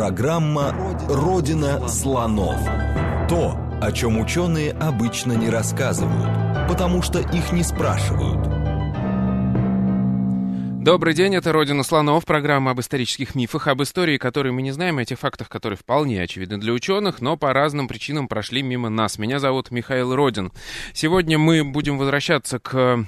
Программа «Родина слонов». То, о чем ученые обычно не рассказывают, потому что их не спрашивают. Добрый день, это «Родина слонов», программа об исторических мифах, об истории, которые мы не знаем, о тех фактах, которые вполне очевидны для ученых, но по разным причинам прошли мимо нас. Меня зовут Михаил Родин. Сегодня мы будем возвращаться к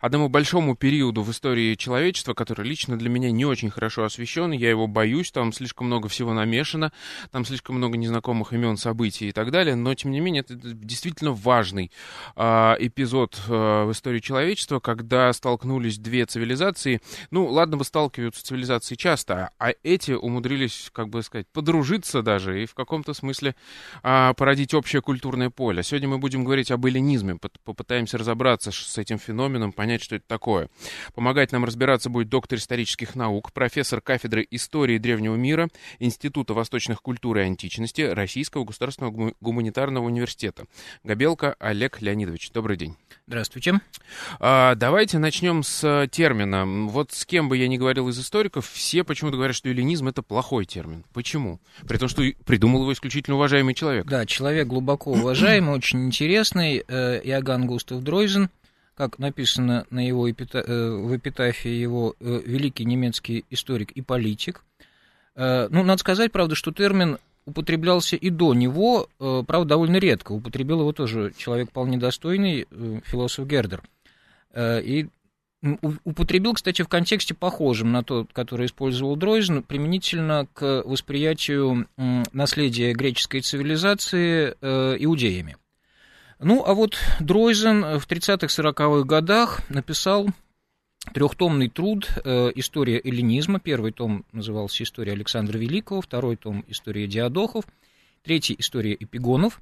одному большому периоду в истории человечества, который лично для меня не очень хорошо освещен, я его боюсь, там слишком много всего намешано, там слишком много незнакомых имен, событий и так далее, но тем не менее это действительно важный э, эпизод э, в истории человечества, когда столкнулись две цивилизации, ну ладно бы сталкиваются цивилизации часто, а эти умудрились, как бы сказать, подружиться даже и в каком-то смысле э, породить общее культурное поле. Сегодня мы будем говорить об эллинизме, попытаемся разобраться с этим феноменом, нам понять, что это такое. Помогать нам разбираться будет доктор исторических наук, профессор кафедры истории древнего мира Института восточных культур и античности Российского государственного гуманитарного университета. Габелка Олег Леонидович. Добрый день. Здравствуйте. А, давайте начнем с термина. Вот с кем бы я ни говорил из историков, все почему-то говорят, что эллинизм это плохой термин. Почему? При том, что придумал его исключительно уважаемый человек. Да, человек глубоко уважаемый, очень интересный, э, Иоганн Густав Дройзен как написано на его эпита... Э, в эпитафии его э, великий немецкий историк и политик. Э, ну, надо сказать, правда, что термин употреблялся и до него, правда, довольно редко. Употребил его тоже человек вполне достойный, философ Гердер. И употребил, кстати, в контексте похожем на тот, который использовал Дройзен, применительно к восприятию наследия греческой цивилизации иудеями. Ну, а вот Дройзен в 30-40-х годах написал трехтомный труд э, «История эллинизма». Первый том назывался «История Александра Великого», второй том «История Диадохов», третий «История эпигонов».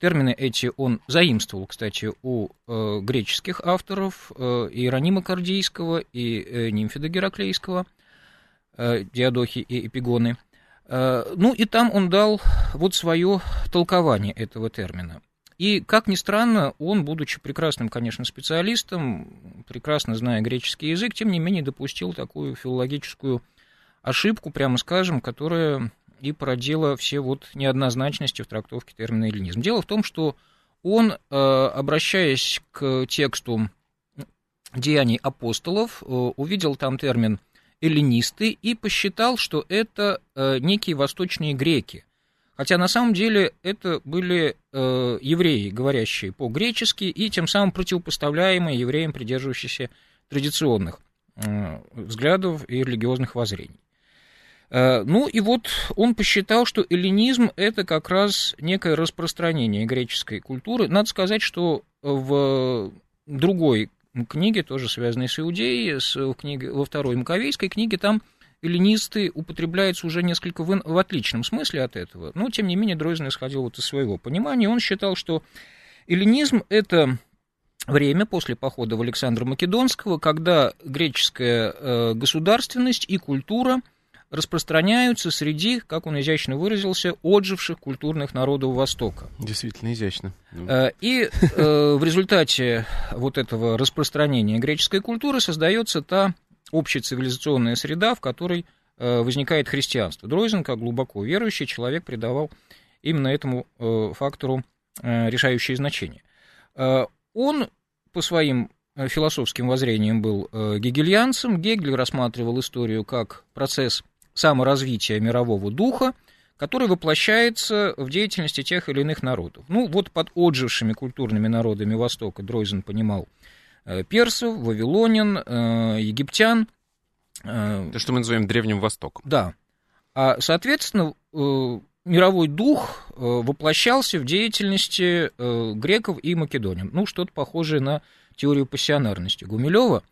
Термины эти он заимствовал, кстати, у э, греческих авторов, э, Иеронима Кардийского и э, Нимфида Гераклейского, э, Диадохи и Эпигоны. Э, ну и там он дал вот свое толкование этого термина. И, как ни странно, он, будучи прекрасным, конечно, специалистом, прекрасно зная греческий язык, тем не менее допустил такую филологическую ошибку, прямо скажем, которая и породила все вот неоднозначности в трактовке термина эллинизм. Дело в том, что он, э, обращаясь к тексту деяний апостолов, э, увидел там термин эллинисты и посчитал, что это э, некие восточные греки – Хотя на самом деле это были э, евреи, говорящие по-гречески, и тем самым противопоставляемые евреям, придерживающимся традиционных э, взглядов и религиозных воззрений. Э, ну и вот он посчитал, что эллинизм это как раз некое распространение греческой культуры. Надо сказать, что в другой книге, тоже связанной с Иудеей, с, в книге, во второй Маковейской книге, там эллинисты употребляются уже несколько в, в отличном смысле от этого, но, тем не менее, Дройзен исходил вот из своего понимания. Он считал, что эллинизм – это время после похода в Александра Македонского, когда греческая э, государственность и культура распространяются среди, как он изящно выразился, отживших культурных народов Востока. Действительно изящно. Э, и э, в результате вот этого распространения греческой культуры создается та общецивилизационная среда, в которой э, возникает христианство. Дройзен, как глубоко верующий человек, придавал именно этому э, фактору э, решающее значение. Он по своим философским воззрениям был гегельянцем. Гегель рассматривал историю как процесс саморазвития мирового духа, который воплощается в деятельности тех или иных народов. Ну, вот под отжившими культурными народами Востока Дройзен понимал персов, вавилонин, э, египтян. Э, То, что мы называем Древним Востоком. Да. А, соответственно, мировой дух воплощался в деятельности греков и македонян. Ну, что-то похожее на теорию пассионарности Гумилева.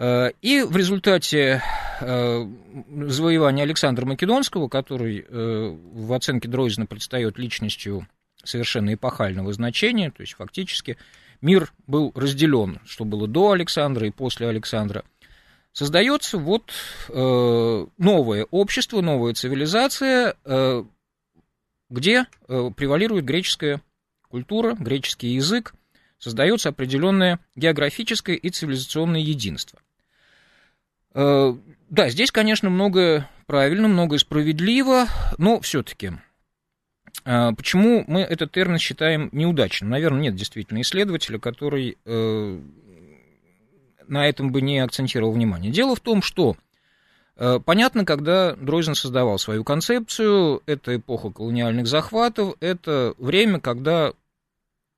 И в результате завоевания Александра Македонского, который в оценке Дройзена предстает личностью совершенно эпохального значения, то есть фактически мир был разделен, что было до Александра и после Александра. Создается вот э, новое общество, новая цивилизация, э, где э, превалирует греческая культура, греческий язык, создается определенное географическое и цивилизационное единство. Э, да, здесь, конечно, многое правильно, многое справедливо, но все-таки почему мы этот термин считаем неудачным? Наверное, нет действительно исследователя, который э, на этом бы не акцентировал внимание. Дело в том, что э, понятно, когда Дройзен создавал свою концепцию, это эпоха колониальных захватов, это время, когда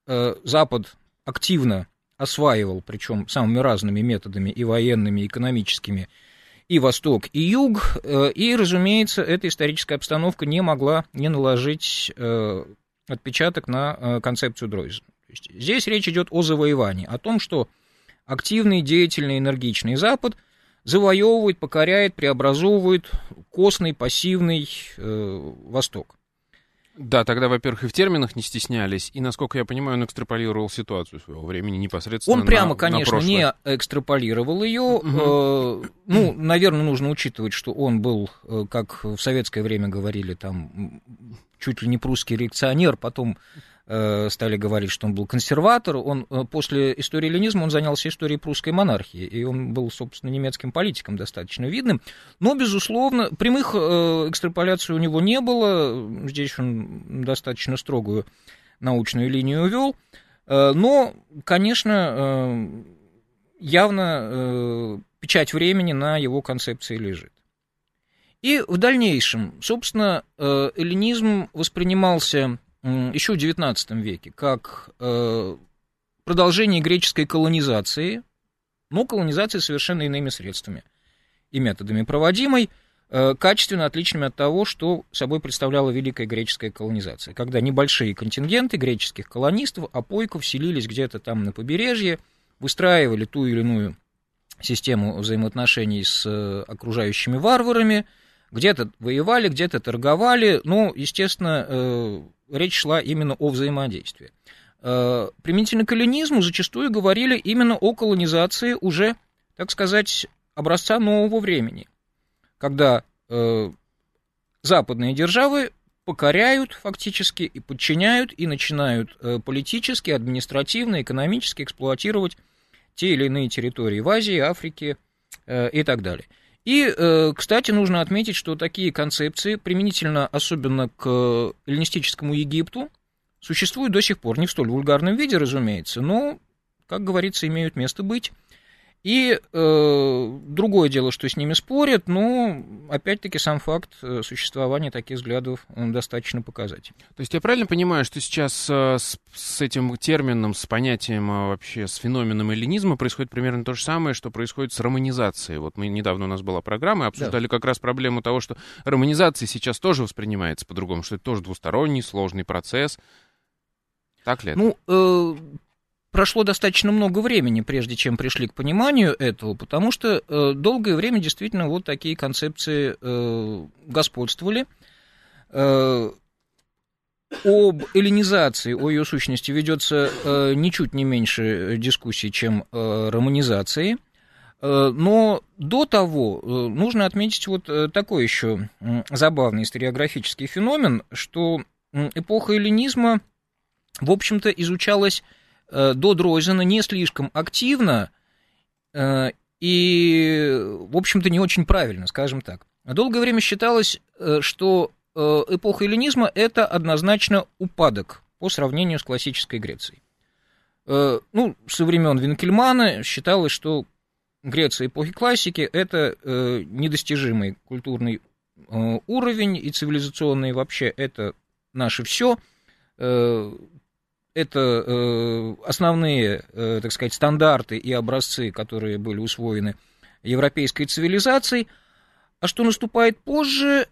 э, Запад активно осваивал, причем самыми разными методами, и военными, и экономическими, и Восток, и Юг, э, и, разумеется, эта историческая обстановка не могла не наложить э, отпечаток на э, концепцию Дройзена. Здесь речь идет о завоевании, о том, что активный, деятельный, энергичный Запад завоевывает, покоряет, преобразовывает костный, пассивный Восток. Да, тогда, во-первых, и в терминах не стеснялись, и, насколько я понимаю, он экстраполировал ситуацию своего времени непосредственно Он прямо, на, конечно, на не экстраполировал ее. Угу. Э, ну, наверное, нужно учитывать, что он был, э, как в советское время говорили, там, чуть ли не прусский реакционер, потом стали говорить, что он был консерватор. Он э, после истории ленизма он занялся историей прусской монархии, и он был, собственно, немецким политиком достаточно видным. Но, безусловно, прямых э, экстраполяций у него не было. Здесь он достаточно строгую научную линию вел. Но, конечно, явно печать времени на его концепции лежит. И в дальнейшем, собственно, эллинизм воспринимался еще в XIX веке как э, продолжение греческой колонизации, но колонизации совершенно иными средствами и методами проводимой, э, качественно отличными от того, что собой представляла великая греческая колонизация, когда небольшие контингенты греческих колонистов, апойков селились где-то там на побережье, выстраивали ту или иную систему взаимоотношений с э, окружающими варварами, где-то воевали, где-то торговали, ну, естественно, речь шла именно о взаимодействии. Э, применительно к эллинизму зачастую говорили именно о колонизации уже, так сказать, образца нового времени, когда э, западные державы покоряют фактически и подчиняют и начинают э, политически, административно, экономически эксплуатировать те или иные территории в Азии, Африке и так далее. И, э, кстати, нужно отметить, что такие концепции, применительно особенно к эллинистическому Египту, существуют до сих пор, не в столь вульгарном виде, разумеется, но, как говорится, имеют место быть. И э, другое дело, что с ними спорят, но опять-таки сам факт э, существования таких взглядов достаточно показательный. То есть я правильно понимаю, что сейчас э, с, с этим термином, с понятием э, вообще, с феноменом эллинизма происходит примерно то же самое, что происходит с романизацией. Вот мы недавно у нас была программа, обсуждали да. как раз проблему того, что романизация сейчас тоже воспринимается по-другому, что это тоже двусторонний, сложный процесс. Так ли это? Ну, э, прошло достаточно много времени, прежде чем пришли к пониманию этого, потому что э, долгое время действительно вот такие концепции э, господствовали. Э, об эллинизации, о ее сущности ведется э, ничуть не меньше дискуссий, чем э, романизации. Э, но до того э, нужно отметить вот э, такой еще забавный историографический феномен, что эпоха эллинизма, в общем-то, изучалась Э, до Дройзена не слишком активно э, и, в общем-то, не очень правильно, скажем так. Долгое время считалось, э, что эпоха эллинизма – это однозначно упадок по сравнению с классической Грецией. Ну, со времен Винкельмана считалось, что Греция эпохи классики – это недостижимый культурный уровень и цивилизационный вообще это наше все это э, основные, э, так сказать, стандарты и образцы, которые были усвоены европейской цивилизацией. А что наступает позже,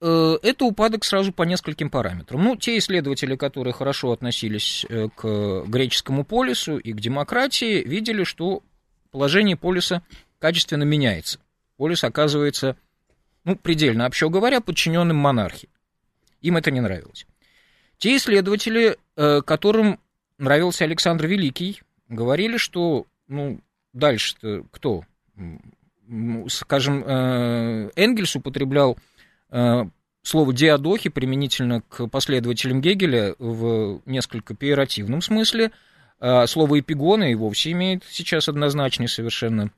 э, это упадок сразу по нескольким параметрам. Ну, те исследователи, которые хорошо относились к греческому полису и к демократии, видели, что положение полиса качественно меняется. Полис оказывается, ну, предельно, общо говоря, подчиненным монархии. Им это не нравилось. Те исследователи, э, которым нравился Александр Великий, говорили, что, ну, дальше-то кто? Скажем, э, Энгельс употреблял э, слово диадохи применительно к последователям Гегеля в несколько пиеративном смысле. А слово эпигоны и вовсе имеет сейчас однозначный совершенно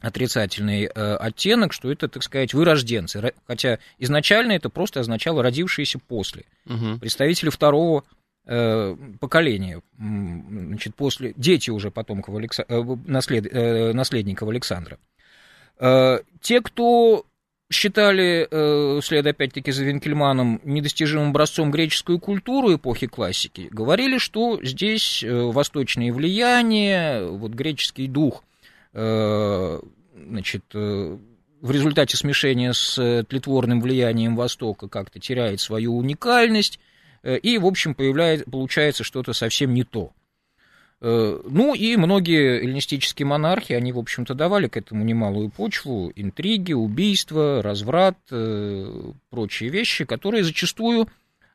отрицательный э, оттенок, что это, так сказать, вырожденцы, хотя изначально это просто означало родившиеся после, угу. представители второго э, поколения, значит, после, дети уже потомков Алекса, э, наслед, э, наследников Александра. Э, те, кто считали, э, след опять-таки за Винкельманом, недостижимым образцом греческую культуру эпохи классики, говорили, что здесь э, восточные влияния, вот греческий дух – значит, э, в результате смешения с тлетворным влиянием Востока как-то теряет свою уникальность, э, и, в общем, появляется, получается что-то совсем не то. Ну и многие эллинистические монархи, они, в общем-то, давали к этому немалую почву, интриги, убийства, разврат, прочие вещи, которые зачастую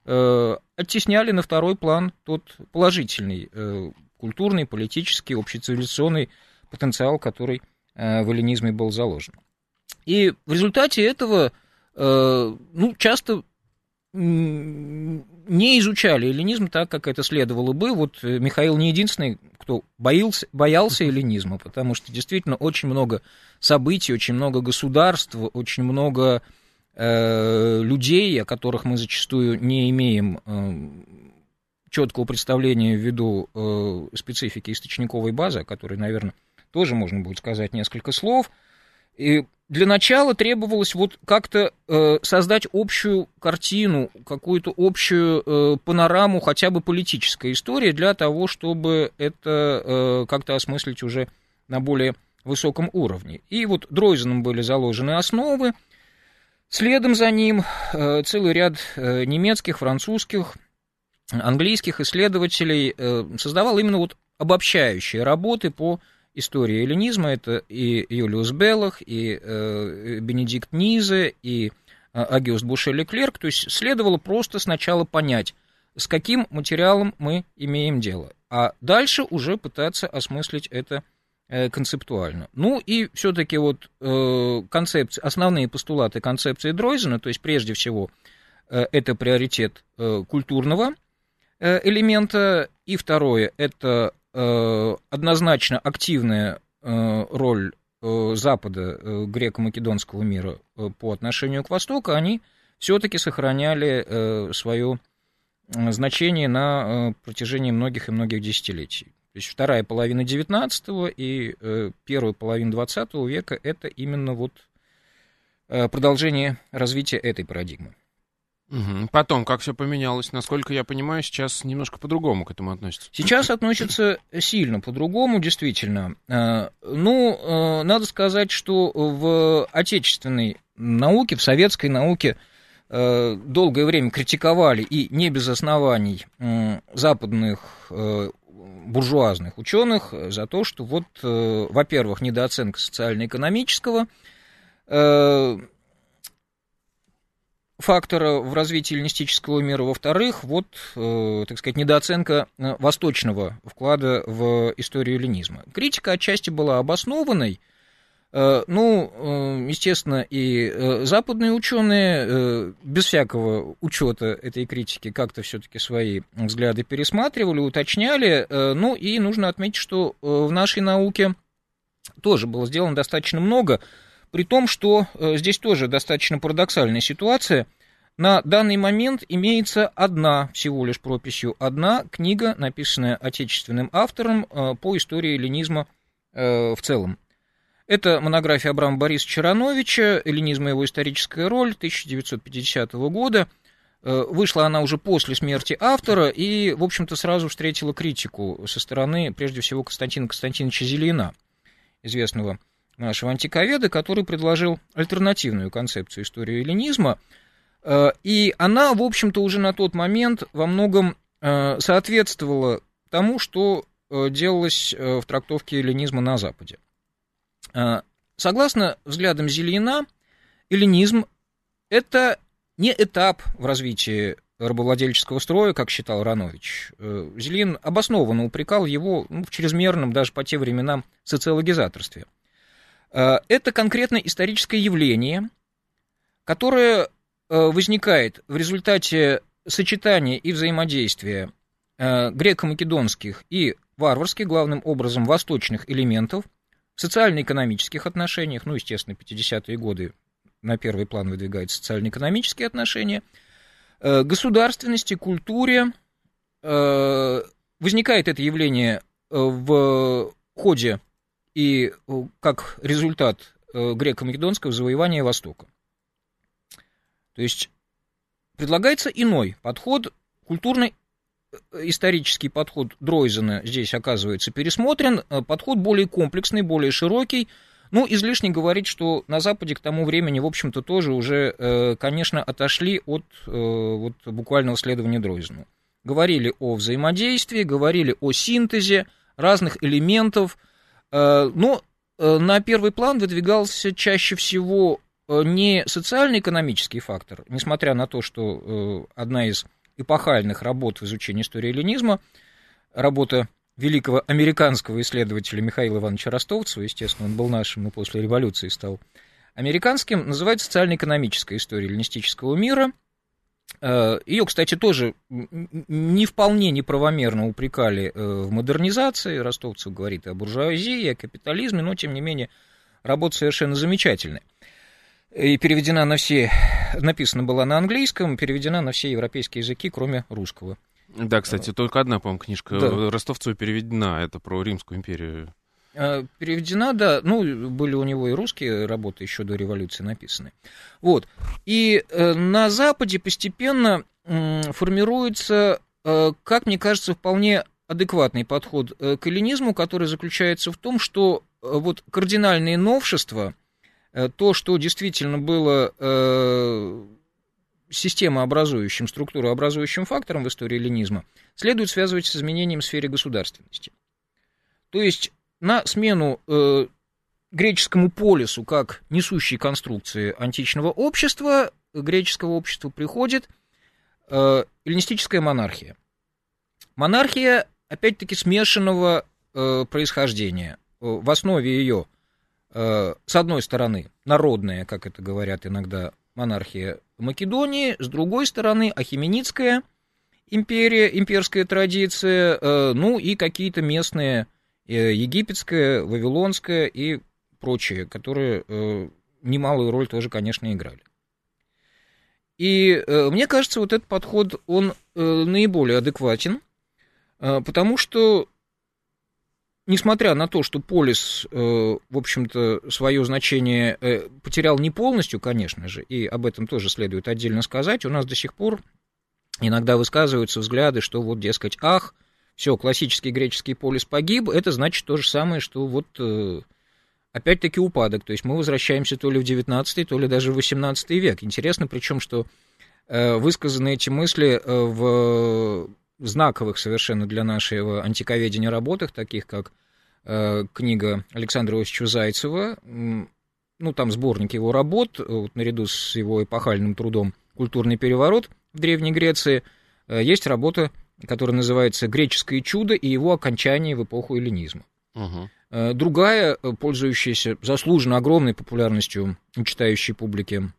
оттесняли на второй план тот положительный культурный, политический, общецивилизационный потенциал, который э, в эллинизме был заложен. И в результате этого, э, ну, часто не изучали эллинизм так, как это следовало бы. Вот э, Михаил не единственный, кто боялся, боялся эллинизма, потому что действительно очень много событий, очень много государств, очень много э, людей, о которых мы зачастую не имеем э, четкого представления ввиду э, специфики источниковой базы, о которой, наверное, тоже можно будет сказать несколько слов. И для начала требовалось вот как-то э, создать общую картину, какую-то общую э, панораму, хотя бы политической истории, для того, чтобы это э, как-то осмыслить уже на более высоком уровне. И вот Дройзеном были заложены основы, следом за ним э, целый ряд э, немецких, французских, английских исследователей э, создавал именно вот обобщающие работы по истории эллинизма. Это и Юлиус Беллах, и э, Бенедикт Низе, и э, Агиост Буше-Леклерк. То есть следовало просто сначала понять, с каким материалом мы имеем дело, а дальше уже пытаться осмыслить это э, концептуально. Ну и все-таки вот э, концепции, основные постулаты концепции Дройзена, то есть прежде всего э, это приоритет э, культурного э, элемента, и второе это однозначно активная э, роль э, Запада, греко-македонского мира по отношению к Востоку, они все-таки сохраняли свое значение на протяжении многих и многих десятилетий. То есть вторая половина XIX и первая половина XX века – это именно вот продолжение развития этой парадигмы. Потом, как все поменялось, насколько я понимаю, сейчас немножко по-другому к этому относится. Сейчас относится сильно по-другому, действительно. Э, ну, э, надо сказать, что в отечественной науке, в советской науке э, долгое время критиковали и не без оснований западных буржуазных ученых за то, что вот, во-первых, недооценка социально-экономического фактора в развитии эллинистического мира, во-вторых, вот, э, так сказать, недооценка э, восточного вклада в историю эллинизма. Критика отчасти была обоснованной, э, ну, э, естественно, и э, западные ученые э, без всякого учета этой критики как-то все-таки свои взгляды пересматривали, уточняли. Ну и нужно отметить, что в нашей науке тоже было сделано достаточно много при том, что э, здесь тоже достаточно парадоксальная ситуация. На данный момент имеется одна, всего лишь прописью, одна книга, написанная отечественным автором э, по истории эллинизма э, в целом. Это монография Абрама Борисовича Чарановича «Эллинизм и его историческая роль» 1950 года. Вышла она уже после смерти автора и, в общем-то, сразу встретила критику со стороны, прежде всего, Константина Константиновича Зелена, известного нашего антиковеда, который предложил альтернативную концепцию истории эллинизма. Э, и она, в общем-то, уже на тот момент во многом э, соответствовала тому, что э, делалось в трактовке эллинизма на Западе. Согласно взглядам Зельина, эллинизм – это не этап в развитии рабовладельческого строя, как считал Ранович. Зелин обоснованно упрекал его ну, в чрезмерном, даже по тем временам, социологизаторстве – это конкретно историческое явление, которое э, возникает в результате сочетания и взаимодействия э, греко-македонских и варварских, главным образом, восточных элементов, социально-экономических отношениях, ну, естественно, 50-е годы на первый план выдвигают социально-экономические отношения, э, государственности, культуре. Э, возникает это явление в ходе и как результат греко-македонского завоевания Востока. То есть предлагается иной подход, культурный исторический подход Дройзена здесь оказывается пересмотрен, э, подход более комплексный, более широкий. Ну, излишне говорить, что на Западе к тому времени, в общем-то, тоже уже, э, конечно, отошли от э, вот, буквального следования Дройзену. Говорили о взаимодействии, говорили о синтезе разных элементов, но на первый план выдвигался чаще всего не социально-экономический фактор, несмотря на то, что одна из эпохальных работ в изучении истории эллинизма, работа великого американского исследователя Михаила Ивановича Ростовцева, естественно, он был нашим, но после революции стал американским, называется «Социально-экономическая история эллинистического мира». Э, Ее, кстати, тоже не вполне неправомерно упрекали э, в модернизации. Ростовцев говорит и о буржуазии, и о капитализме, но, тем не менее, работа совершенно замечательная и переведена на все, написана была на английском, переведена на все европейские языки, кроме русского. Да, кстати, только одна, по-моему, книжка да. Ростовцева переведена, это про Римскую империю. А, переведена, да, ну, были у него и русские работы еще до революции написаны. Вот, и э, на Западе постепенно формируется, э, как мне кажется, вполне адекватный подход э, к эллинизму, который заключается в том, что вот кардинальные новшества – Э, то, что действительно было э, системообразующим, структурообразующим фактором в истории ленизма, следует связывать с изменением в сфере государственности. То есть на смену э, греческому полису как несущей конструкции античного общества, греческого общества приходит э, эллинистическая монархия. Монархия, опять-таки, смешанного э, происхождения. В основе ее Э, с одной стороны, народная, как это говорят иногда, монархия Македонии, с другой стороны, Ахименидская империя, имперская традиция, э, ну и какие-то местные, э, египетская, вавилонская и прочие, которые немалую роль тоже, конечно, играли. И мне кажется, вот этот подход, он наиболее адекватен, потому что несмотря на то, что полис, э, в общем-то, свое значение э, потерял не полностью, конечно же, и об этом тоже следует отдельно сказать, у нас до сих пор иногда высказываются взгляды, что вот, дескать, ах, все, классический греческий полис погиб, это значит то же самое, что вот э, опять-таки упадок, то есть мы возвращаемся то ли в 19 то ли даже в 18 век. Интересно, причем, что высказаны эти мысли в знаковых совершенно для нашего антиковедения работах, таких как э, книга Александра Иосифовича Зайцева, ну, там сборник его работ, вот, наряду с его эпохальным трудом «Культурный переворот» в Древней Греции, э, есть работа, которая называется «Греческое чудо и его окончание в эпоху эллинизма». Угу. Другая, э, пользующаяся заслуженно огромной популярностью читающей публики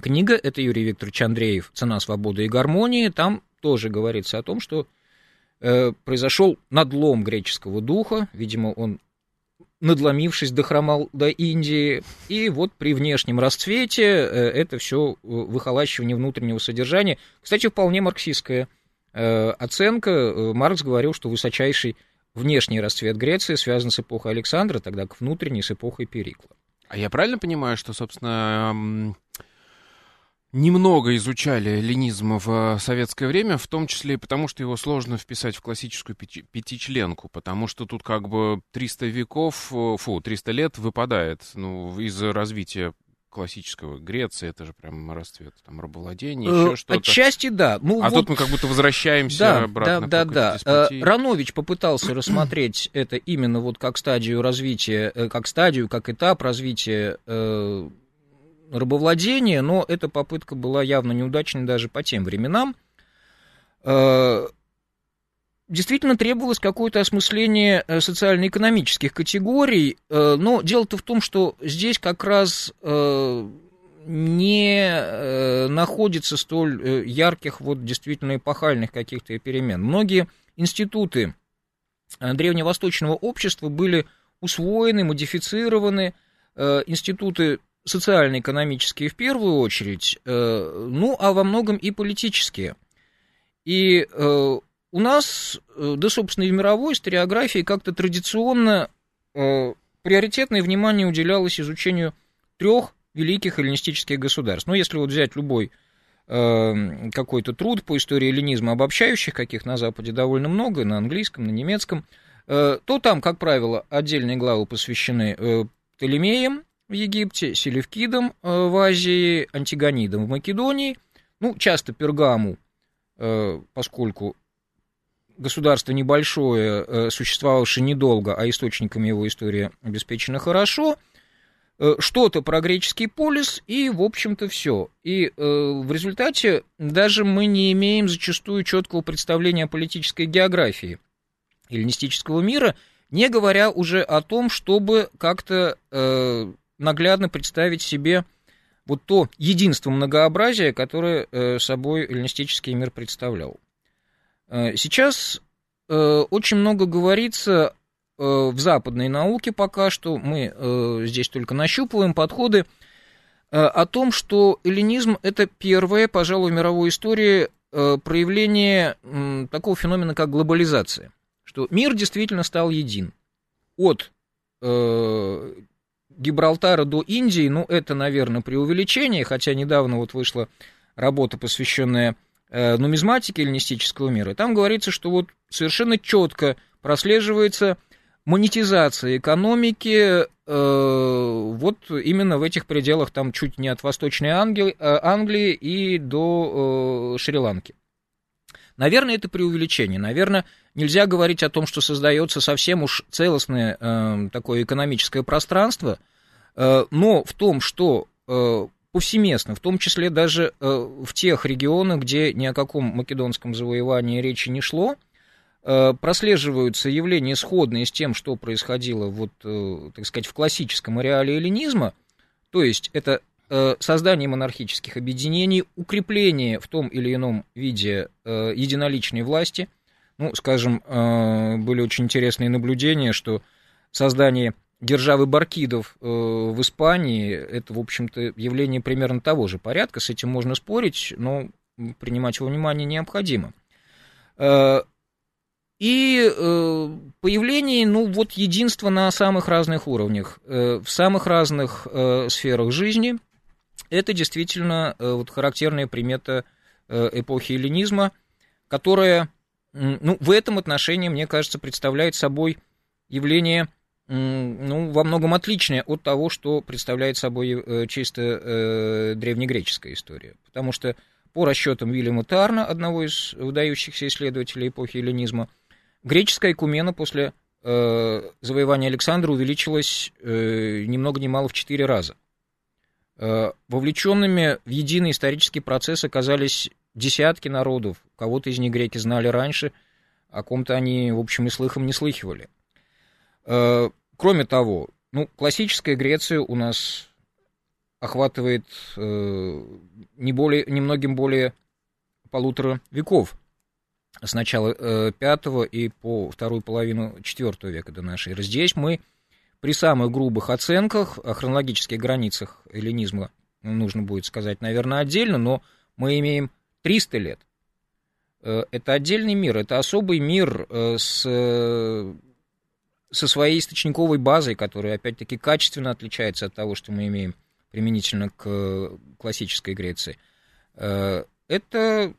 книга, это Юрий Викторович Андреев «Цена свободы и гармонии». Там тоже говорится о том, что э, произошел надлом греческого духа, видимо, он надломившись, дохромал до Индии, и вот при внешнем расцвете э, это все э, выхолачивание внутреннего содержания. Кстати, вполне марксистская э, оценка. Э, Маркс говорил, что высочайший внешний расцвет Греции связан с эпохой Александра, тогда как внутренний с эпохой Перикла. А я правильно понимаю, что, собственно, немного изучали ленизм в советское время, в том числе и потому, что его сложно вписать в классическую пяти пятичленку, потому что тут как бы 300 веков, э, фу, 300 лет выпадает ну, из развития классического Греции, это же прям расцвет там рабовладения, еще э, что-то. Отчасти да. Ну, а вот... тут мы как будто возвращаемся да, обратно. Да, да, да. Э, Ранович попытался рассмотреть это именно вот как стадию развития, как стадию, как этап развития рабовладения, но эта попытка была явно неудачной даже по тем временам. Э, действительно требовалось какое-то осмысление э, социально-экономических категорий, э, но дело-то в том, что здесь как раз не находится столь ярких, вот действительно эпохальных каких-то перемен. Многие институты древневосточного общества были усвоены, модифицированы, институты социально-экономические в первую очередь, ну, а во многом и политические. И у нас, да, собственно, и в мировой историографии как-то традиционно приоритетное внимание уделялось изучению трех великих эллинистических государств. Ну, если вот взять любой э, какой-то труд по истории эллинизма, обобщающих, каких на Западе довольно много, на английском, на немецком, э, то там, как правило, отдельные главы посвящены э, Птолемеям в Египте, Селевкидам э, в Азии, Антигонидам в Македонии, ну, часто Пергаму, э, поскольку государство небольшое, э, существовавшее недолго, а источниками его истории обеспечено хорошо, э, что-то про греческий полис, и, в общем-то, все. И э, в результате даже мы не имеем зачастую четкого представления о политической географии эллинистического мира, не говоря уже о том, чтобы как-то наглядно представить себе вот то единство многообразия, которое собой эллинистический мир представлял. Э, сейчас э, очень много говорится э, в западной науке пока что, мы здесь только нащупываем подходы, о том, что эллинизм – это первое, пожалуй, в мировой истории проявление такого феномена, как глобализация, что мир действительно стал един. От Гибралтара до Индии, ну, это, наверное, преувеличение, хотя недавно вот вышла работа, посвященная Э, нумизматики эллинистического мира, там говорится, что вот совершенно четко прослеживается монетизация экономики э, вот именно в этих пределах, там чуть не от Восточной Англии, э, Англии и до э, Шри-Ланки. Наверное, это преувеличение. Наверное, нельзя говорить о том, что создается совсем уж целостное э, такое экономическое пространство, э, но в том, что э, повсеместно, в том числе даже э, в тех регионах, где ни о каком македонском завоевании речи не шло, э, прослеживаются явления сходные с тем, что происходило, вот, э, так сказать, в классическом ареале эллинизма, то есть это создание монархических объединений, укрепление в том или ином виде единоличной власти. Ну, скажем, были очень интересные наблюдения, что создание державы Баркидов э, в Испании, это, в общем-то, явление примерно того же порядка, с этим можно спорить, но принимать во внимание необходимо. Э, и э, появление, ну, вот единства на самых разных уровнях, в самых разных сферах жизни, это действительно вот характерная примета эпохи эллинизма, которая, ну, в этом отношении, мне кажется, представляет собой явление ну, во многом отличное от того, что представляет собой э, чисто э, древнегреческая история. Потому что по расчетам Вильяма Тарна, одного из выдающихся исследователей эпохи эллинизма, греческая экумена после э, завоевания Александра увеличилась э, ни много ни мало в четыре раза. Вовлеченными в единый исторический процесс оказались десятки народов. Кого-то из них греки знали раньше, о ком-то они, в общем, и слыхом не слыхивали. Кроме того, ну, классическая Греция у нас охватывает э, не более, немногим более полутора веков. С начала э, и по вторую половину четвертого века до нашей эры. Здесь мы при самых грубых оценках о хронологических границах эллинизма нужно будет сказать, наверное, отдельно, но мы имеем 300 лет. Это отдельный мир, это особый мир с со своей источниковой базой, которая, опять-таки, качественно отличается от того, что мы имеем применительно к классической Греции. Э, это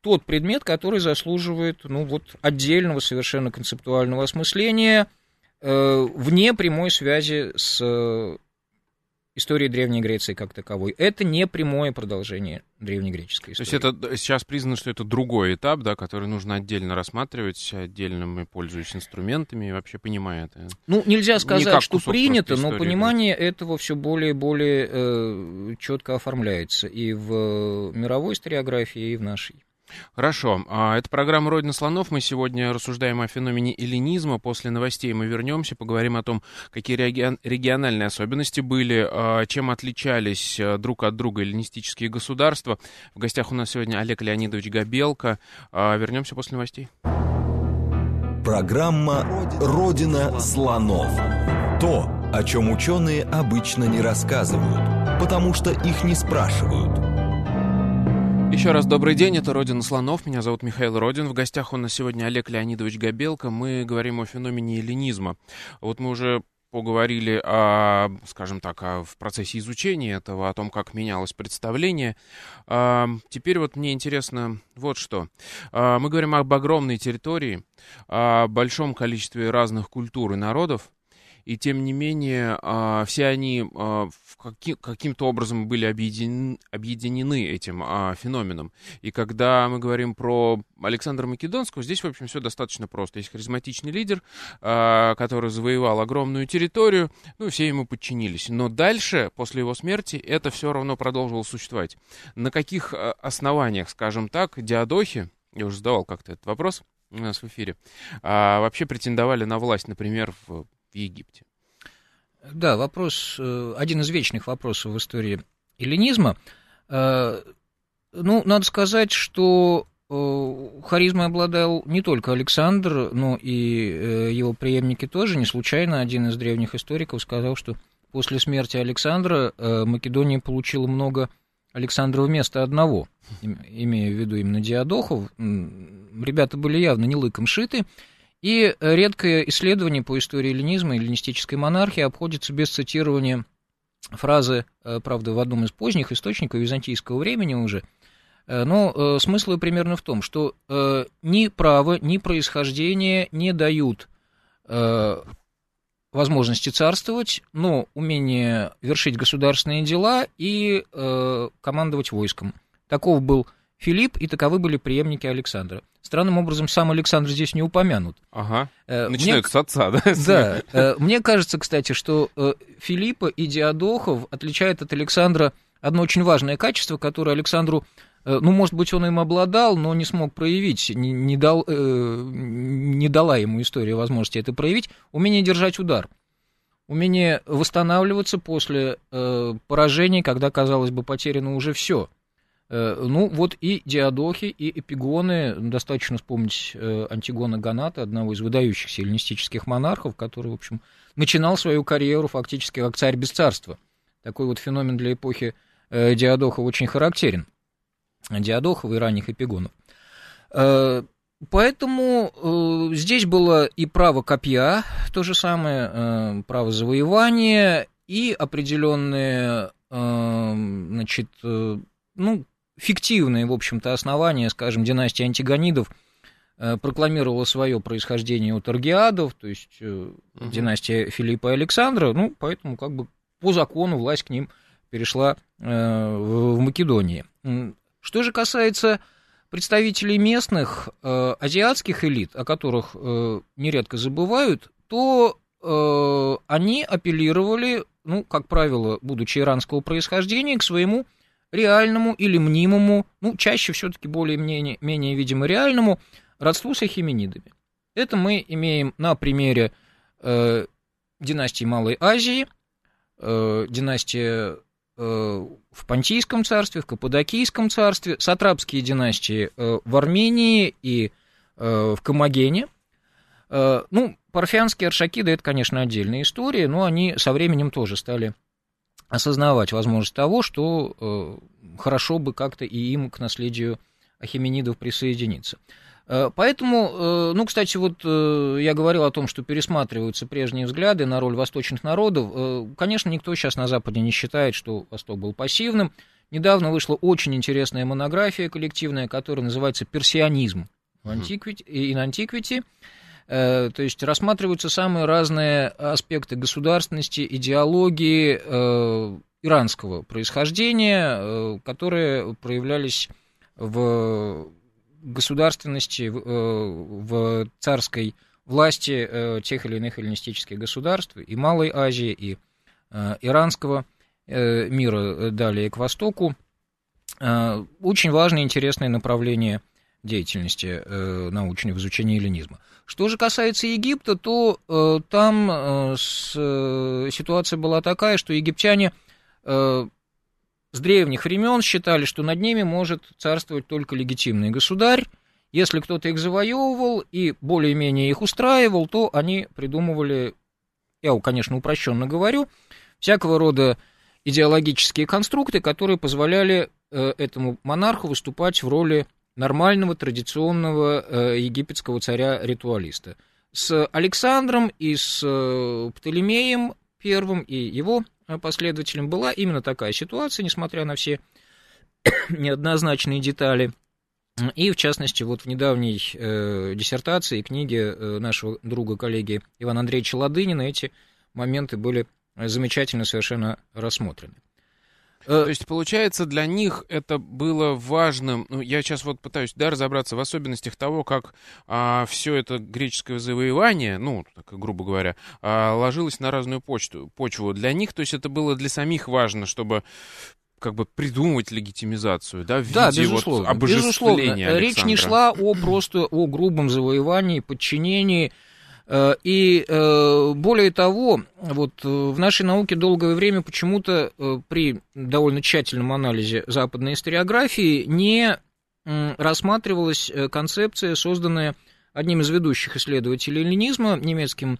тот предмет, который заслуживает ну, вот, отдельного совершенно концептуального осмысления э, вне прямой связи с истории Древней Греции как таковой. Это не прямое продолжение древнегреческой истории. То есть это сейчас признано, что это другой этап, да, который нужно отдельно рассматривать, отдельно пользуясь инструментами и вообще понимая это. Ну, нельзя сказать, что принято, но понимание да. этого все более и более э, четко оформляется и в мировой историографии, и в нашей. Хорошо. А, это программа «Родина слонов». Мы сегодня рассуждаем о феномене эллинизма. После новостей мы вернемся, поговорим о том, какие региональные особенности были, а, чем отличались а, друг от друга эллинистические государства. В гостях у нас сегодня Олег Леонидович Габелко. Вернемся после новостей. Программа «Родина слонов». То, о чем ученые обычно не рассказывают, потому что их не спрашивают. Еще раз добрый день, это «Родина слонов», меня зовут Михаил Родин, в гостях у нас сегодня Олег Леонидович Габелко, мы говорим о феномене эллинизма. Вот мы уже поговорили о, скажем так, о, в процессе изучения этого, о том, как менялось представление. А, теперь вот мне интересно вот что. А, мы говорим об огромной территории, о большом количестве разных культур и народов, и тем не менее а, все они а, каким-то образом были объединены, объединены этим а, феноменом. И когда мы говорим про Александра Македонского, здесь, в общем, все достаточно просто. Есть харизматичный лидер, который завоевал огромную территорию, ну, все ему подчинились. Но дальше, после его смерти, это все равно продолжало существовать. На каких основаниях, скажем так, диадохи, я уже задавал как-то этот вопрос у нас в эфире, вообще претендовали на власть, например, в Египте. Да, вопрос, э, один из вечных вопросов в истории эллинизма. Э, ну, надо сказать, что э, харизмой обладал не только Александр, но и его преемники тоже. Не случайно один из древних историков сказал, что после смерти Александра Македония получила много Александра вместо одного, имея в виду именно Диадохов. Ребята были явно не лыком шиты, и редкое исследование по истории эллинизма и эллинистической монархии обходится без цитирования фразы, э, правда, в одном из поздних источников византийского времени уже, э, но э, смысл примерно в том, что ни право, ни происхождение не дают возможности царствовать, но умение вершить государственные дела и командовать войском. Таков был Филипп, и таковы были преемники Александра. Странным образом, сам Александр здесь не упомянут. Ага. Э, Начинают мне... с отца, да? Да. Э, мне кажется, кстати, что э, Филиппа и Диадохов отличает от Александра одно очень важное качество, которое Александру ну, может быть, он им обладал, но не смог проявить, не, не, дал, не дала ему история возможности это проявить, умение держать удар, умение восстанавливаться после э, поражений, когда, казалось бы, потеряно уже все. Э, ну, вот и диадохи, и эпигоны, достаточно вспомнить э, Антигона Ганата, одного из выдающихся эллинистических монархов, который, в общем, начинал свою карьеру фактически как царь без царства. Такой вот феномен для эпохи э, Диадохов очень характерен. Диадохов и ранних эпигонов. Поэтому э, здесь было и право копья, то же самое, э, право завоевания, и определенные, э, значит, э, ну, фиктивные, в общем-то, основания, скажем, династии антигонидов э, прокламировала свое происхождение от аргиадов, то есть угу. династия Филиппа и Александра, ну, поэтому как бы по закону власть к ним перешла э, в Македонии. Что же касается представителей местных азиатских элит, о которых нередко забывают, то они апеллировали, ну, как правило, будучи иранского происхождения, к своему реальному или мнимому, ну, чаще все-таки более-менее, менее, видимо, реальному родству с ахименидами. Это мы имеем на примере э, династии Малой Азии, э, династии э, в Понтийском царстве, в Каппадокийском царстве, сатрапские династии э, в Армении и э, в Комагене. Э, ну, парфянские аршакиды, это, конечно, отдельная история, но они со временем тоже стали осознавать возможность того, что э, хорошо бы как-то и им к наследию Ахименидов присоединиться. Э, поэтому, э, ну, кстати, вот я говорил о том, что пересматриваются прежние взгляды на роль восточных народов. Конечно, никто сейчас на Западе не считает, что Восток был пассивным. Недавно вышла очень интересная монография коллективная, которая называется «Персионизм в антиквити, и in Antiquity». Э, то есть рассматриваются самые разные аспекты государственности, идеологии э, иранского происхождения, э, которые проявлялись в государственности, в царской власти тех или иных эллинистических государств, и Малой Азии, и иранского мира далее к востоку. Очень важное и интересное направление деятельности научной в изучении эллинизма. Что же касается Египта, то э, там э, с, э, ситуация была такая, что египтяне э, с древних времен считали, что над ними может царствовать только легитимный государь. Если кто-то их завоевывал и более-менее их устраивал, то они придумывали я, конечно, упрощенно говорю, всякого рода идеологические конструкты, которые позволяли э, этому монарху выступать в роли нормального традиционного э, египетского царя-ритуалиста. С Александром и с э, Птолемеем первым и его последователем была именно такая ситуация, несмотря на все неоднозначные детали. И, в частности, вот в недавней э, диссертации, книге э, нашего друга-коллеги Ивана Андреевича Ладынина эти моменты были замечательно совершенно рассмотрены. Э, То есть, получается, для них это было важным. Ну, я сейчас вот пытаюсь да, разобраться в особенностях того, как а, все это греческое завоевание, ну, так грубо говоря, а, ложилось на разную почту, почву. Для них, то есть, это было для самих важно, чтобы как бы придумывать легитимизацию, да, в да, виде безусловно, вот обожествления безусловно. Речь не шла о просто о грубом завоевании, подчинении. Э, и э, более того, вот э, в нашей науке долгое время почему-то при довольно тщательном анализе западной историографии не рассматривалась концепция, созданная одним из ведущих исследователей ленинизма, немецким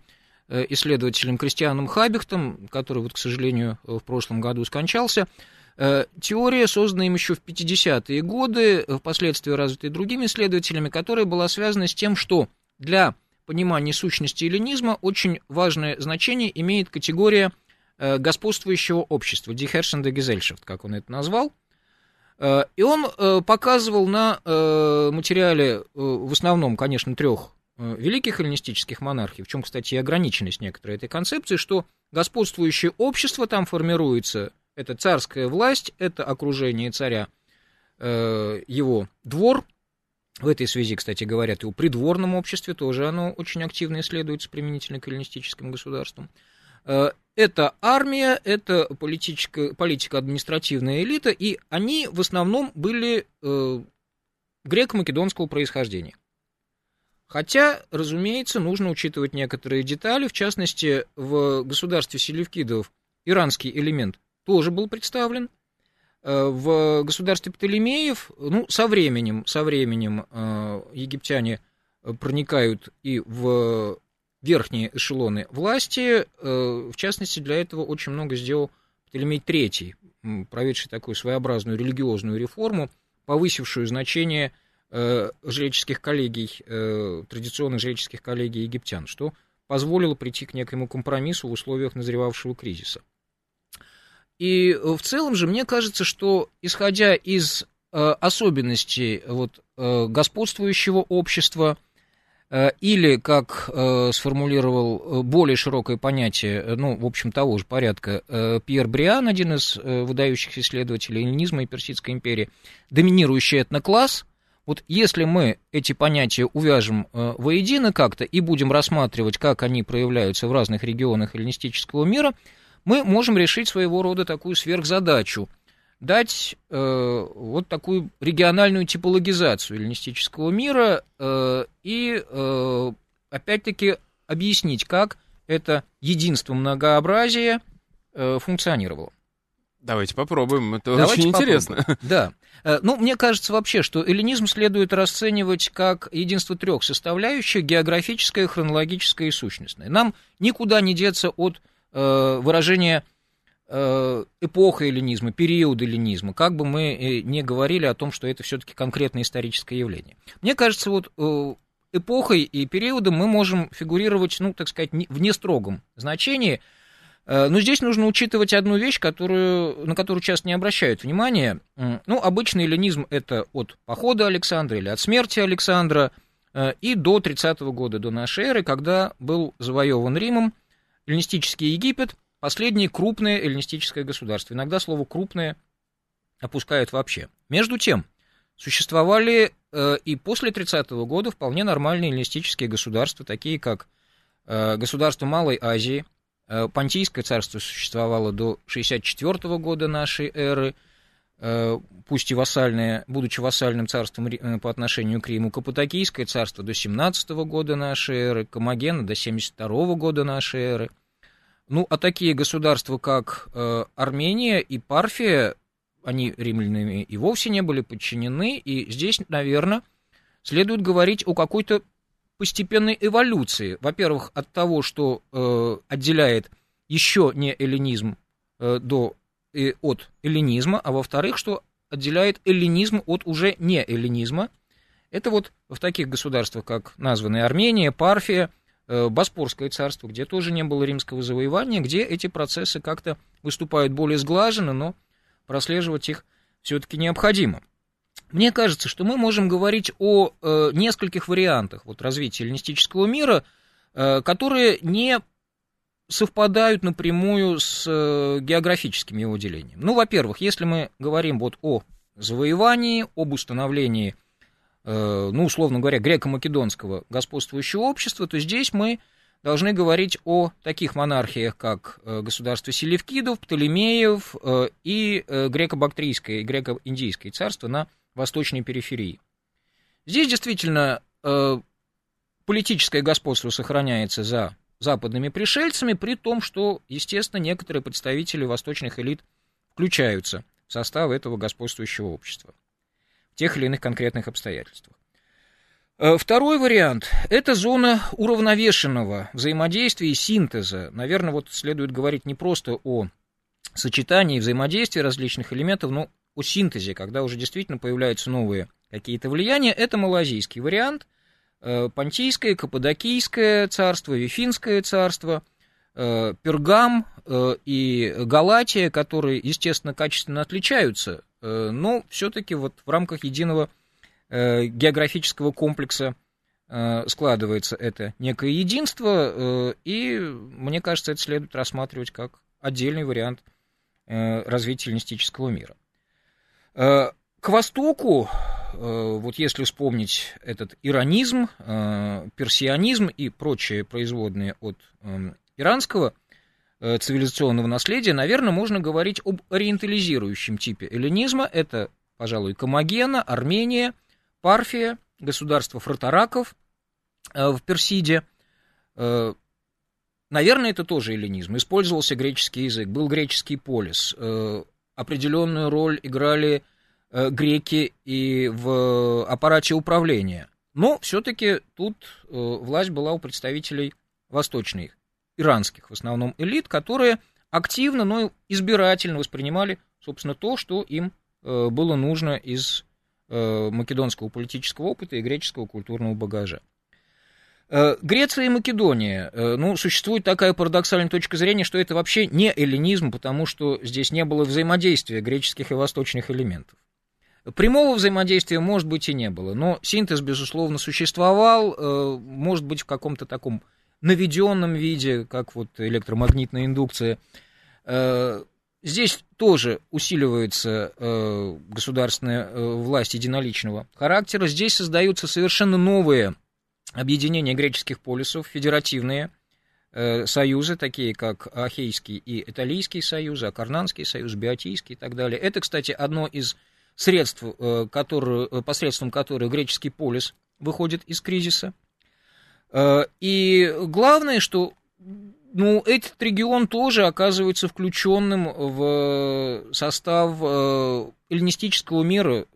исследователем Кристианом Хабихтом, который, вот, к сожалению, в прошлом году скончался, теория, созданная им еще в 50-е годы, впоследствии развитой другими исследователями, которая была связана с тем, что для понимания сущности эллинизма очень важное значение имеет категория э, господствующего общества, Die herrschende Gesellschaft, как он это назвал. Э, и он показывал на материале, в основном, конечно, трех великих эллинистических монархий, в чем, кстати, и ограниченность некоторой этой концепции, что господствующее общество там формируется это царская власть, это окружение царя, э, его двор. В этой связи, кстати, говорят и о придворном обществе, тоже оно очень активно исследуется применительно к эллинистическим государствам. Э, это армия, это политическая, политико-административная элита, и они в основном были э, греко-македонского происхождения. Хотя, разумеется, нужно учитывать некоторые детали, в частности, в государстве Селевкидов иранский элемент тоже был представлен. Э, в государстве Птолемеев, ну, со временем, со временем э, египтяне проникают и в верхние эшелоны власти. Э, в частности, для этого очень много сделал Птолемей III, проведший такую своеобразную религиозную реформу, повысившую значение жреческих коллегий, традиционных жреческих коллегий египтян, что позволило прийти к некоему компромиссу в условиях назревавшего кризиса. И э, в целом же мне кажется, что исходя из э, особенностей вот, э, господствующего общества, э, или, как э, сформулировал э, более широкое понятие, э, ну, в общем, того же порядка, э, Пьер Бриан, один из э, выдающихся исследователей эллинизма и Персидской империи, доминирующий этнокласс, вот если мы эти понятия увяжем э, воедино как-то и будем рассматривать, как они проявляются в разных регионах эллинистического мира – мы можем решить своего рода такую сверхзадачу, дать э, вот такую региональную типологизацию эллинистического мира э, и, э, опять-таки, объяснить, как это единство многообразия э, функционировало. Давайте попробуем, это Давайте очень попробуем. интересно. Да. Э, ну, мне кажется вообще, что эллинизм следует расценивать как единство трех составляющих, географическое, хронологическое и сущностное. Нам никуда не деться от Э, выражение э, эпоха эллинизма, период эллинизма, как бы мы не говорили о том, что это все-таки конкретное историческое явление. Мне кажется, вот э, эпохой и периодом мы можем фигурировать, ну, так сказать, в нестрогом значении, но здесь нужно учитывать одну вещь, которую, на которую часто не обращают внимания. Ну, обычный эллинизм – это от похода Александра или от смерти Александра и до 30 -го года до нашей эры, когда был завоеван Римом – эллинистический Египет – последнее крупное эллинистическое государство. Иногда слово «крупное» опускают вообще. Между тем, существовали э, и после 30-го года вполне нормальные эллинистические государства, такие как э, государство Малой Азии, э, Понтийское царство существовало до 64 -го года нашей эры, пусть и вассальное, будучи вассальным царством э, по отношению к Риму, Каппадокийское царство до 17 -го года нашей эры, Комагена до 72 -го года нашей эры, ну, а такие государства, как э, Армения и Парфия, они римлянами и вовсе не были подчинены, и здесь, наверное, следует говорить о какой-то постепенной эволюции. Во-первых, от того, что э, отделяет еще не эллинизм э, до, э, от эллинизма, а во-вторых, что отделяет эллинизм от уже не эллинизма. Это вот в таких государствах, как названные Армения, Парфия, э, Боспорское царство, где тоже не было римского завоевания, где эти процессы как-то выступают более сглаженно, но прослеживать их все-таки необходимо. Мне кажется, что мы можем говорить о э, нескольких вариантах вот, развития эллинистического мира, э, которые не совпадают напрямую с э, географическим его делением. Ну, во-первых, если мы говорим вот о завоевании, об установлении, э, ну, условно говоря, греко-македонского господствующего общества, то здесь мы должны говорить о таких монархиях, как э, государство Селевкидов, Птолемеев и греко-бактрийское и греко-индийское царство на восточной периферии. Здесь действительно политическое господство сохраняется за западными пришельцами, при том, что, естественно, некоторые представители восточных элит включаются в состав этого господствующего общества в тех или иных конкретных обстоятельствах. Э, второй вариант – это зона уравновешенного взаимодействия и синтеза. Наверное, вот следует говорить не просто о сочетании и взаимодействии различных элементов, но о синтезе, когда уже действительно появляются новые какие-то влияния. Это малазийский вариант, Понтийское, Каппадокийское царство, Вифинское царство, э, Пергам и Галатия, которые, естественно, качественно отличаются, но все-таки вот в рамках единого Э, географического комплекса э, складывается это некое единство, э, и мне кажется, это следует рассматривать как отдельный вариант развития эллинистического мира. К востоку, вот если вспомнить этот иранизм, персианизм и прочие производные от иранского цивилизационного наследия, наверное, можно говорить об ориентализирующем типе эллинизма. Это, пожалуй, Комагена, Армения – Парфия, государство фротораков э, в Персиде. Э, наверное, это тоже эллинизм. Использовался греческий язык, был греческий полис. Э, определенную роль играли греки и в аппарате управления. Но все-таки тут власть была у представителей восточных, иранских в основном элит, которые активно, но избирательно воспринимали, собственно, то, что им было нужно из Э, македонского политического опыта и греческого культурного багажа. Э, Греция и Македония. Э, ну, существует такая парадоксальная точка зрения, что это вообще не эллинизм, потому что здесь не было взаимодействия греческих и восточных элементов. Прямого взаимодействия, может быть, и не было, но синтез, безусловно, существовал, может быть, в каком-то таком наведенном виде, как вот электромагнитная индукция. Здесь тоже усиливается э, государственная э, власть единоличного характера. Здесь создаются совершенно новые объединения греческих полисов, федеративные э, союзы, такие как Ахейский и Италийский союз, Акарнанский союз, Биотийский и так далее. Это, кстати, одно из средств, э, которые, э, посредством которых греческий полис выходит из кризиса. Э, и главное, что ну, этот регион тоже оказывается включенным в состав эллинистического мира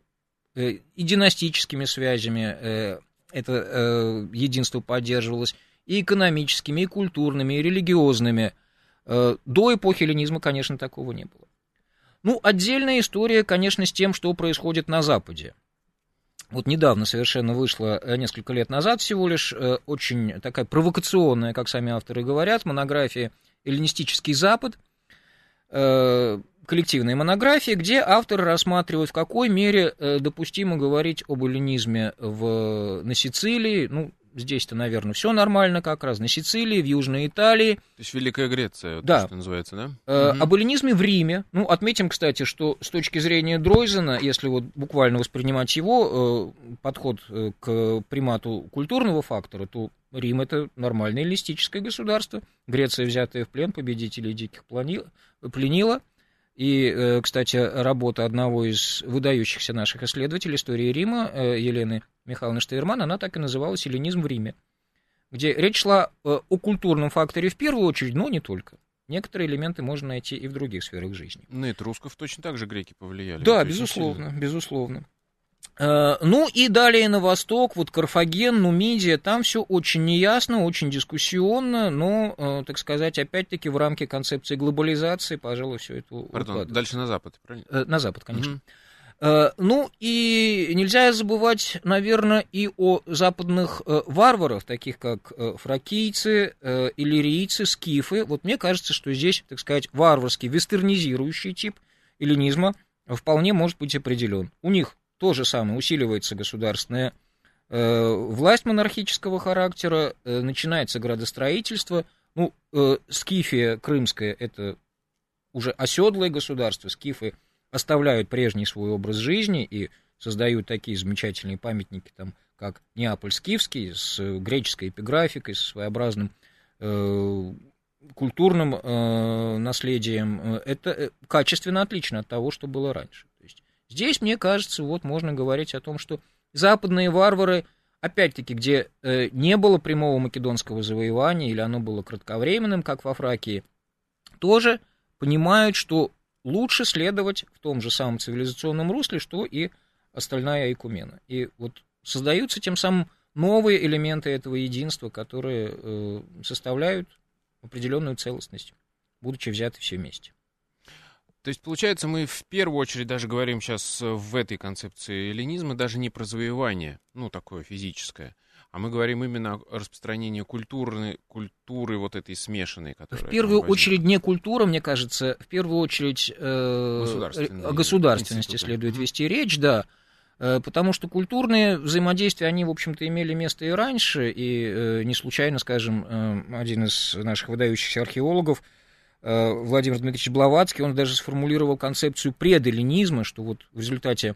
и династическими связями это единство поддерживалось, и экономическими, и культурными, и религиозными. До эпохи эллинизма, конечно, такого не было. Ну, отдельная история, конечно, с тем, что происходит на Западе. Вот недавно совершенно вышла, э, несколько лет назад всего лишь, э, очень такая провокационная, как сами авторы говорят, монография «Эллинистический Запад», э, коллективная монография, где авторы рассматривают, в какой мере допустимо говорить об эллинизме в, на Сицилии, ну, Здесь-то, наверное, все нормально как раз. На Сицилии, в Южной Италии. То есть Великая Греция, да. то, что называется, да? Э, угу. Об эллинизме в Риме. Ну, отметим, кстати, что с точки зрения Дройзена, если вот буквально воспринимать его э, подход э, к примату культурного фактора, то Рим это нормальное эллинистическое государство. Греция, взятая в плен, победителей диких пленила. И, э, кстати, работа одного из выдающихся наших исследователей истории Рима, э, Елены Михайловны Штейрман, она так и называлась «Эллинизм в Риме», где речь шла э, о культурном факторе в первую очередь, но не только. Некоторые элементы можно найти и в других сферах жизни. Ну, и трусков точно так же греки повлияли. Да, безусловно, сильно. безусловно. Э, ну и далее на восток, вот Карфаген, Нумидия, там все очень неясно, очень дискуссионно, но, э, так сказать, опять-таки в рамки концепции глобализации, пожалуй, все это Пардон, дальше на запад, правильно? Э, на запад, конечно. Угу. Ну и нельзя забывать, наверное, и о западных варварах, таких как фракийцы, иллирийцы, скифы. Вот мне кажется, что здесь, так сказать, варварский, вестернизирующий тип эллинизма вполне может быть определен. У них то же самое, усиливается государственная э, власть монархического характера, э, начинается градостроительство. Ну, э, Скифия крымская – это уже оседлое государство, скифы оставляют прежний свой образ жизни и создают такие замечательные памятники, там, как Неаполь Скифский, с греческой эпиграфикой, с своеобразным э, культурным э, наследием. Это качественно отлично от того, что было раньше. Здесь, мне кажется, вот можно говорить о том, что западные варвары, опять-таки, где э, не было прямого македонского завоевания, или оно было кратковременным, как во Фракии, тоже понимают, что лучше следовать в том же самом цивилизационном русле, что и остальная Айкумена. И вот создаются тем самым новые элементы этого единства, которые э, составляют определенную целостность, будучи взяты все вместе. То есть, получается, мы в первую очередь даже говорим сейчас в этой концепции эллинизма даже не про завоевание, ну, такое физическое, а мы говорим именно о распространении культурной, культуры вот этой смешанной, которая... В первую очередь не культура, мне кажется, в первую очередь э, о государственности институты. следует вести речь, да, э, потому что культурные взаимодействия, они, в общем-то, имели место и раньше, и э, не случайно, скажем, э, один из наших выдающихся археологов, Э, Владимир Дмитриевич Блаватский, он даже сформулировал концепцию пределинизма, что вот в результате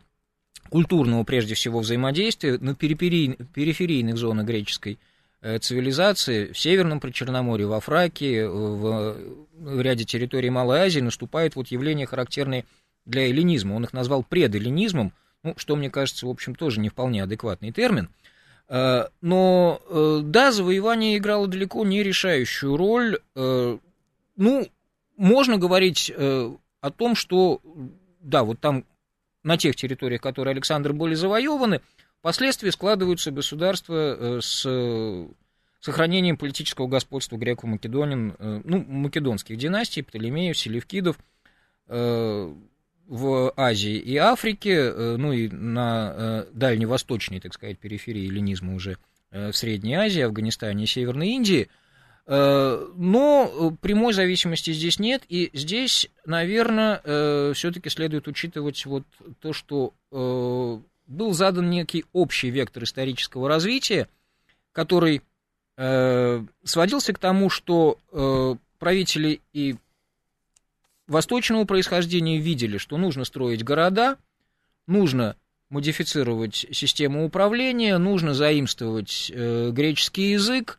культурного, прежде всего, взаимодействия на периферийных зонах греческой э, цивилизации в Северном Причерноморье, во Фракии, в, в ряде территорий Малой Азии наступает вот явление, характерное для эллинизма. Он их назвал пределлинизмом, ну, что, мне кажется, в общем, тоже не вполне адекватный термин. Э, но, да, завоевание играло далеко не решающую роль. Ну, можно говорить э, о том, что, да, вот там на тех территориях, которые Александр были завоеваны, впоследствии складываются государства э, с сохранением политического господства греко-македонин, э, ну, македонских династий, Птолемеев, Селевкидов, э, в Азии и Африке, э, ну и на э, дальневосточной, так сказать, периферии эллинизма уже э, в Средней Азии, Афганистане и Северной Индии – Э, но э, прямой зависимости здесь нет, и здесь, наверное, э, все-таки следует учитывать вот то, что был задан некий общий вектор исторического развития, который сводился к тому, что правители и восточного происхождения видели, что нужно строить города, нужно модифицировать систему управления, нужно заимствовать греческий язык,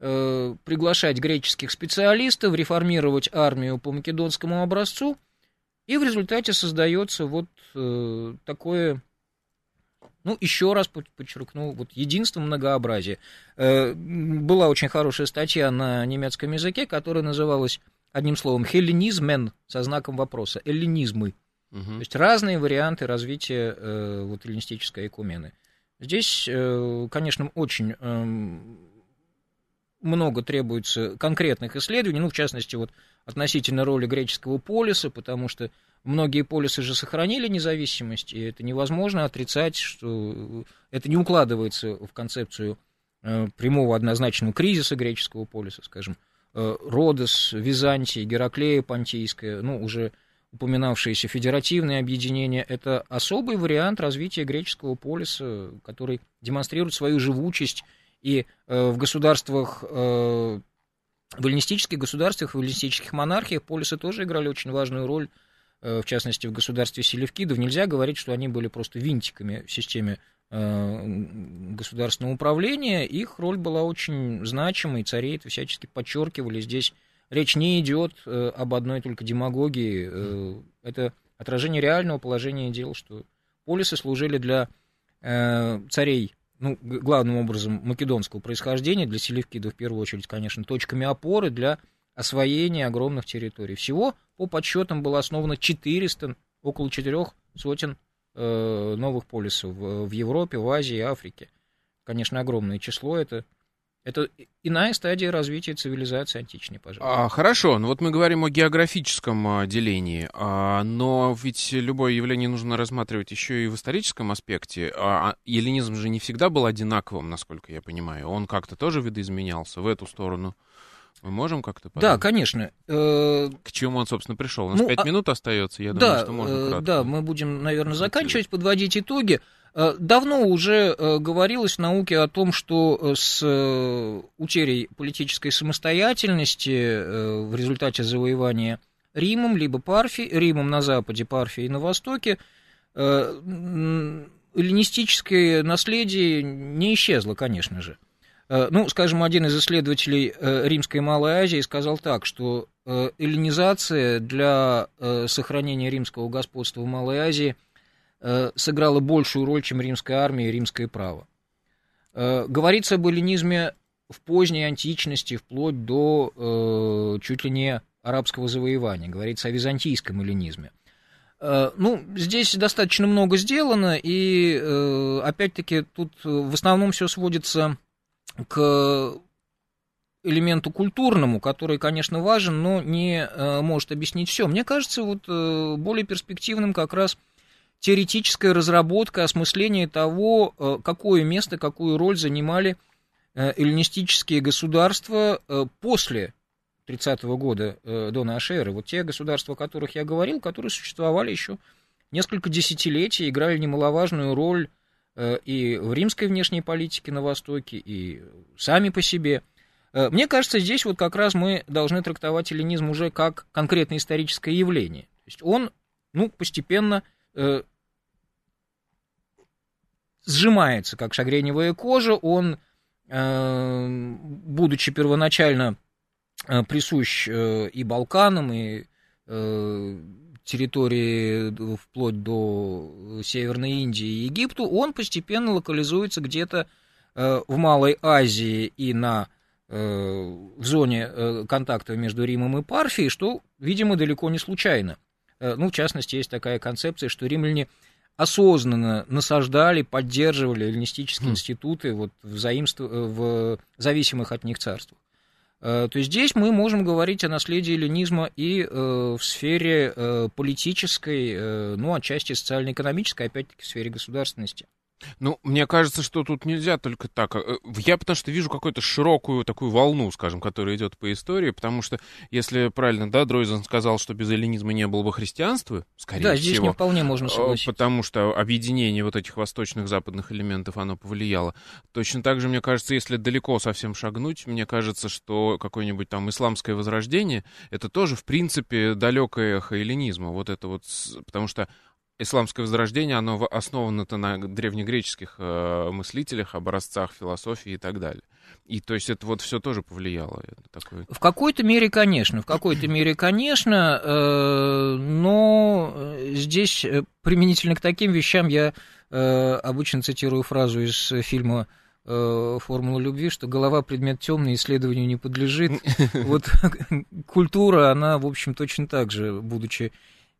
Э, приглашать греческих специалистов, реформировать армию по македонскому образцу, и в результате создается вот э, такое, ну, еще раз подчеркну, вот единство многообразия. Э, была очень хорошая статья на немецком языке, которая называлась одним словом «хелленизмен» со знаком вопроса, эллинизмы. Угу. То есть разные варианты развития э, вот эллинистической экумены. Здесь, э, конечно, очень э, много требуется конкретных исследований, ну, в частности, вот относительно роли греческого полиса, потому что многие полисы же сохранили независимость, и это невозможно отрицать, что это не укладывается в концепцию э, прямого однозначного кризиса греческого полиса, скажем, э, Родос, Византия, Гераклея Понтийская, ну, уже упоминавшиеся федеративные объединения, это особый вариант развития греческого полиса, который демонстрирует свою живучесть и э, в государствах, э, в эллинистических государствах, в эллинистических монархиях полисы тоже играли очень важную роль, э, в частности, в государстве Селевкидов. Нельзя говорить, что они были просто винтиками в системе государственного управления. Их роль была очень значимой, цари это всячески подчеркивали. Здесь речь не идет об одной только демагогии. Это отражение реального положения дел, что полисы служили для царей ну, главным образом македонского происхождения, для Селевкида в первую очередь, конечно, точками опоры для освоения огромных территорий. Всего, по подсчетам, было основано 400, около четырех сотен новых полисов в Европе, в Азии, Африке. Конечно, огромное число это. Это иная стадия развития цивилизации античной, пожалуйста. А, хорошо, ну вот мы говорим о географическом а, делении, а, но ведь любое явление нужно рассматривать еще и в историческом аспекте. А, а эллинизм же не всегда был одинаковым, насколько я понимаю. Он как-то тоже видоизменялся в эту сторону. Мы можем как-то подумать? Да, конечно. Э, К чему он, собственно, пришел? У нас ну, пять а... минут остается, я думаю, да, что можно э, кратко. Да, мы будем, наверное, заканчивать, подводить итоги. Э, давно уже говорилось в науке о том, что с утерей политической самостоятельности в результате завоевания Римом, либо Парфи, Римом на западе, Парфией на востоке, эллинистическое наследие не исчезло, конечно же. Ну, скажем, один из исследователей Римской и Малой Азии сказал так, что эллинизация для сохранения римского господства в Малой Азии – Э, сыграла большую роль, чем римская армия и римское право. Э, говорится об эллинизме в поздней античности, вплоть до э, чуть ли не арабского завоевания. Говорится о византийском эллинизме. Ну, здесь достаточно много сделано, и опять-таки тут в основном все сводится к элементу культурному, который, конечно, важен, но не может объяснить все. Мне кажется, вот более перспективным как раз теоретическая разработка, осмысление того, э, какое место, какую роль занимали э, эллинистические государства э, после 30-го года до нашей эры. Вот те государства, о которых я говорил, которые существовали еще несколько десятилетий, играли немаловажную роль и в римской внешней политике на Востоке, и сами по себе. Мне кажется, здесь вот как раз мы должны трактовать эллинизм уже как конкретное историческое явление. То есть он, ну, постепенно э, сжимается, как шагреневая кожа, он, э, будучи первоначально э, присущ э, и Балканам, и э, территории вплоть до Северной Индии и Египту, он постепенно локализуется где-то э, в Малой Азии и на э, в зоне контакта между Римом и Парфией, что, видимо, далеко не случайно. Ну, в частности, есть такая концепция, что римляне осознанно насаждали, поддерживали эллинистические mm. институты вот, в, заимств... в зависимых от них царствах. Э, то здесь мы можем говорить о наследии эллинизма и э, в сфере э, политической, э, ну, отчасти социально-экономической, опять-таки в сфере государственности. Ну, мне кажется, что тут нельзя только так. Э, я потому что вижу какую-то широкую такую волну, скажем, которая идет по истории, потому что, если правильно, да, Дройзен сказал, что без эллинизма не было бы христианства, скорее да, всего. Да, здесь не вполне можно э, согласиться. Потому что объединение вот этих восточных, западных элементов, оно повлияло. Точно так же, мне кажется, если далеко совсем шагнуть, мне кажется, что какое-нибудь там исламское возрождение, это тоже, в принципе, далекое эхо эллинизма. Вот это вот, потому что исламское возрождение, оно основано-то на древнегреческих э, мыслителях, образцах философии и так далее. И то есть это вот все тоже повлияло. Такое... В какой-то мере, конечно, в какой-то мере, конечно, э, но э, здесь э, применительно к таким вещам я э, обычно цитирую фразу из фильма э, формула любви, что голова предмет темный, исследованию не подлежит. Вот культура, она, в общем, точно так же, будучи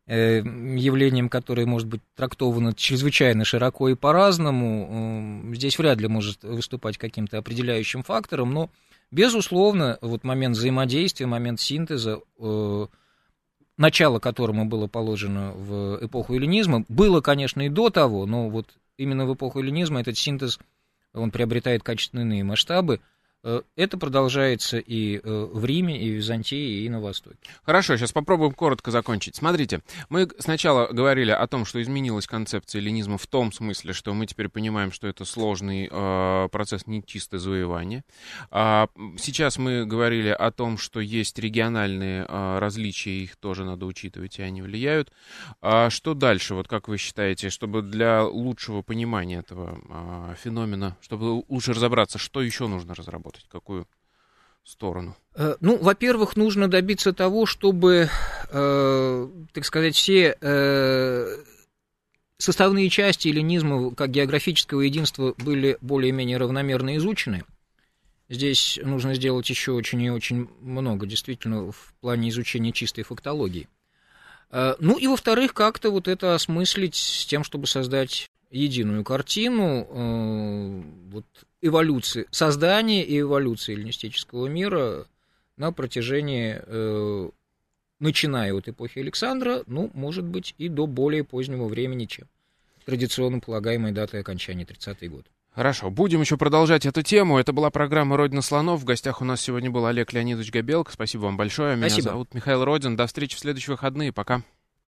явлением, которое может быть трактовано чрезвычайно широко и по-разному, здесь вряд ли может выступать каким-то определяющим фактором, но, безусловно, вот момент взаимодействия, момент синтеза, э, начало которому было положено в эпоху эллинизма, было, конечно, и до того, но вот именно в эпоху эллинизма этот синтез, он приобретает качественные масштабы, это продолжается и э, в Риме, и в Византии, и на Востоке. Хорошо, сейчас попробуем коротко закончить. Смотрите, мы сначала говорили о том, что изменилась концепция эллинизма в том смысле, что мы теперь понимаем, что это сложный э, процесс не чисто завоевания. А, сейчас мы говорили о том, что есть региональные э, различия, их тоже надо учитывать, и они влияют. А что дальше, вот как вы считаете, чтобы для лучшего понимания этого э, феномена, чтобы лучше разобраться, что еще нужно разработать? Работать? Какую сторону? Э, ну, во-первых, нужно добиться того, чтобы, э, так сказать, все э, составные части эллинизма как географического единства были более-менее равномерно изучены. Здесь нужно сделать еще очень и очень много, действительно, в плане изучения чистой фактологии. Э, ну и, во-вторых, как-то вот это осмыслить с тем, чтобы создать единую картину э, вот, эволюции, создания и эволюции эллинистического мира на протяжении, э, начиная от эпохи Александра, ну, может быть, и до более позднего времени, чем традиционно полагаемой датой окончания 30-й год. Хорошо, будем еще продолжать эту тему. Это была программа «Родина слонов». В гостях у нас сегодня был Олег Леонидович Габелко. Спасибо вам большое. Меня Спасибо. зовут Михаил Родин. До встречи в следующие выходные. Пока.